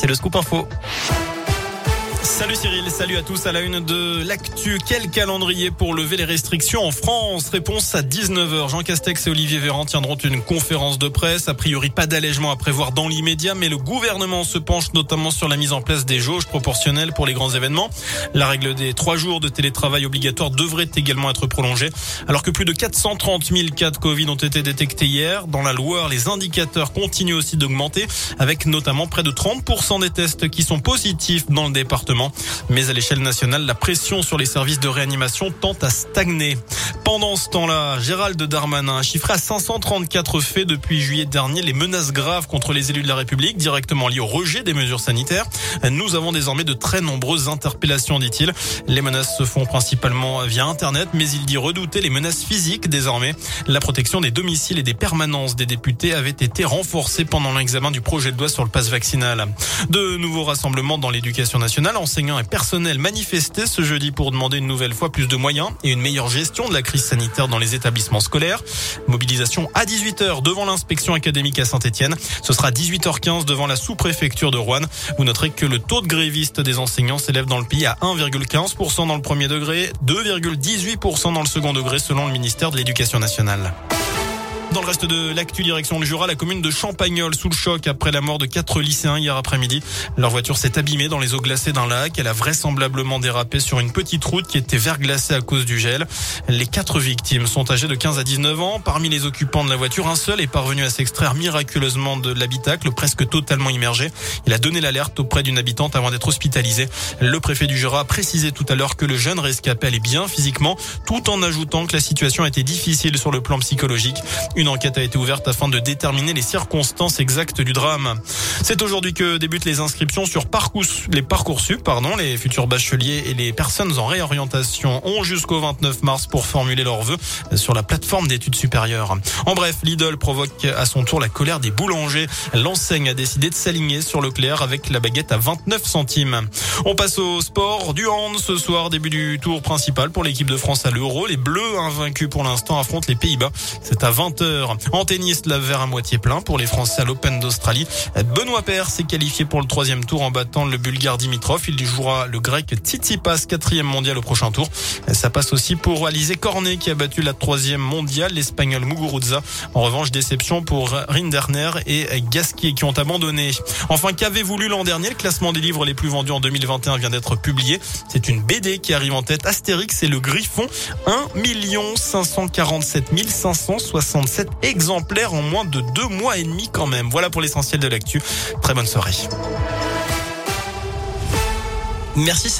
C'est le scoop info. Salut Cyril, salut à tous à la une de l'actu. Quel calendrier pour lever les restrictions en France? Réponse à 19h. Jean Castex et Olivier Véran tiendront une conférence de presse. A priori, pas d'allègement à prévoir dans l'immédiat, mais le gouvernement se penche notamment sur la mise en place des jauges proportionnelles pour les grands événements. La règle des trois jours de télétravail obligatoire devrait également être prolongée. Alors que plus de 430 000 cas de Covid ont été détectés hier, dans la Loire, les indicateurs continuent aussi d'augmenter, avec notamment près de 30% des tests qui sont positifs dans le département. Mais à l'échelle nationale, la pression sur les services de réanimation tend à stagner. Pendant ce temps-là, Gérald Darmanin a chiffré à 534 faits depuis juillet dernier les menaces graves contre les élus de la République directement liées au rejet des mesures sanitaires. Nous avons désormais de très nombreuses interpellations, dit-il. Les menaces se font principalement via Internet, mais il dit redouter les menaces physiques désormais. La protection des domiciles et des permanences des députés avait été renforcée pendant l'examen du projet de loi sur le passe vaccinal. De nouveaux rassemblements dans l'éducation nationale enseignants et personnels manifestaient ce jeudi pour demander une nouvelle fois plus de moyens et une meilleure gestion de la crise sanitaire dans les établissements scolaires. Mobilisation à 18h devant l'inspection académique à Saint-Etienne. Ce sera 18h15 devant la sous-préfecture de Rouen. Vous noterez que le taux de grévistes des enseignants s'élève dans le pays à 1,15% dans le premier degré, 2,18% dans le second degré selon le ministère de l'Éducation nationale. Dans le reste de l'actu direction le Jura, la commune de Champagnol sous le choc après la mort de quatre lycéens hier après-midi. Leur voiture s'est abîmée dans les eaux glacées d'un lac. Elle a vraisemblablement dérapé sur une petite route qui était verglacée à cause du gel. Les quatre victimes sont âgées de 15 à 19 ans. Parmi les occupants de la voiture, un seul est parvenu à s'extraire miraculeusement de l'habitacle, presque totalement immergé. Il a donné l'alerte auprès d'une habitante avant d'être hospitalisé. Le préfet du Jura a précisé tout à l'heure que le jeune rescapé allait bien physiquement, tout en ajoutant que la situation était difficile sur le plan psychologique. Une enquête a été ouverte afin de déterminer les circonstances exactes du drame. C'est aujourd'hui que débutent les inscriptions sur Parcours, les Parcoursup, pardon, les futurs bacheliers et les personnes en réorientation ont jusqu'au 29 mars pour formuler leurs vœux sur la plateforme d'études supérieures. En bref, Lidl provoque à son tour la colère des boulangers. L'enseigne a décidé de s'aligner sur Leclerc avec la baguette à 29 centimes. On passe au sport du hand ce soir, début du tour principal pour l'équipe de France à l'Euro. Les Bleus invaincus pour l'instant affrontent les Pays-Bas. C'est à 20h en tennis, la verre à moitié plein pour les Français à l'Open d'Australie. Benoît Paire s'est qualifié pour le troisième tour en battant le Bulgare Dimitrov. Il jouera le grec Tsitsipas, quatrième mondial au prochain tour. Ça passe aussi pour Alizé Cornet qui a battu la troisième mondiale, l'Espagnol Muguruza. En revanche, déception pour Rinderner et Gasquet qui ont abandonné. Enfin, qu'avez-vous lu l'an dernier? Le classement des livres les plus vendus en 2021 vient d'être publié. C'est une BD qui arrive en tête. Astérix et le Griffon. 1 547 567 exemplaires en moins de deux mois et demi quand même. Voilà pour l'essentiel de l'actu. Très bonne soirée. Merci.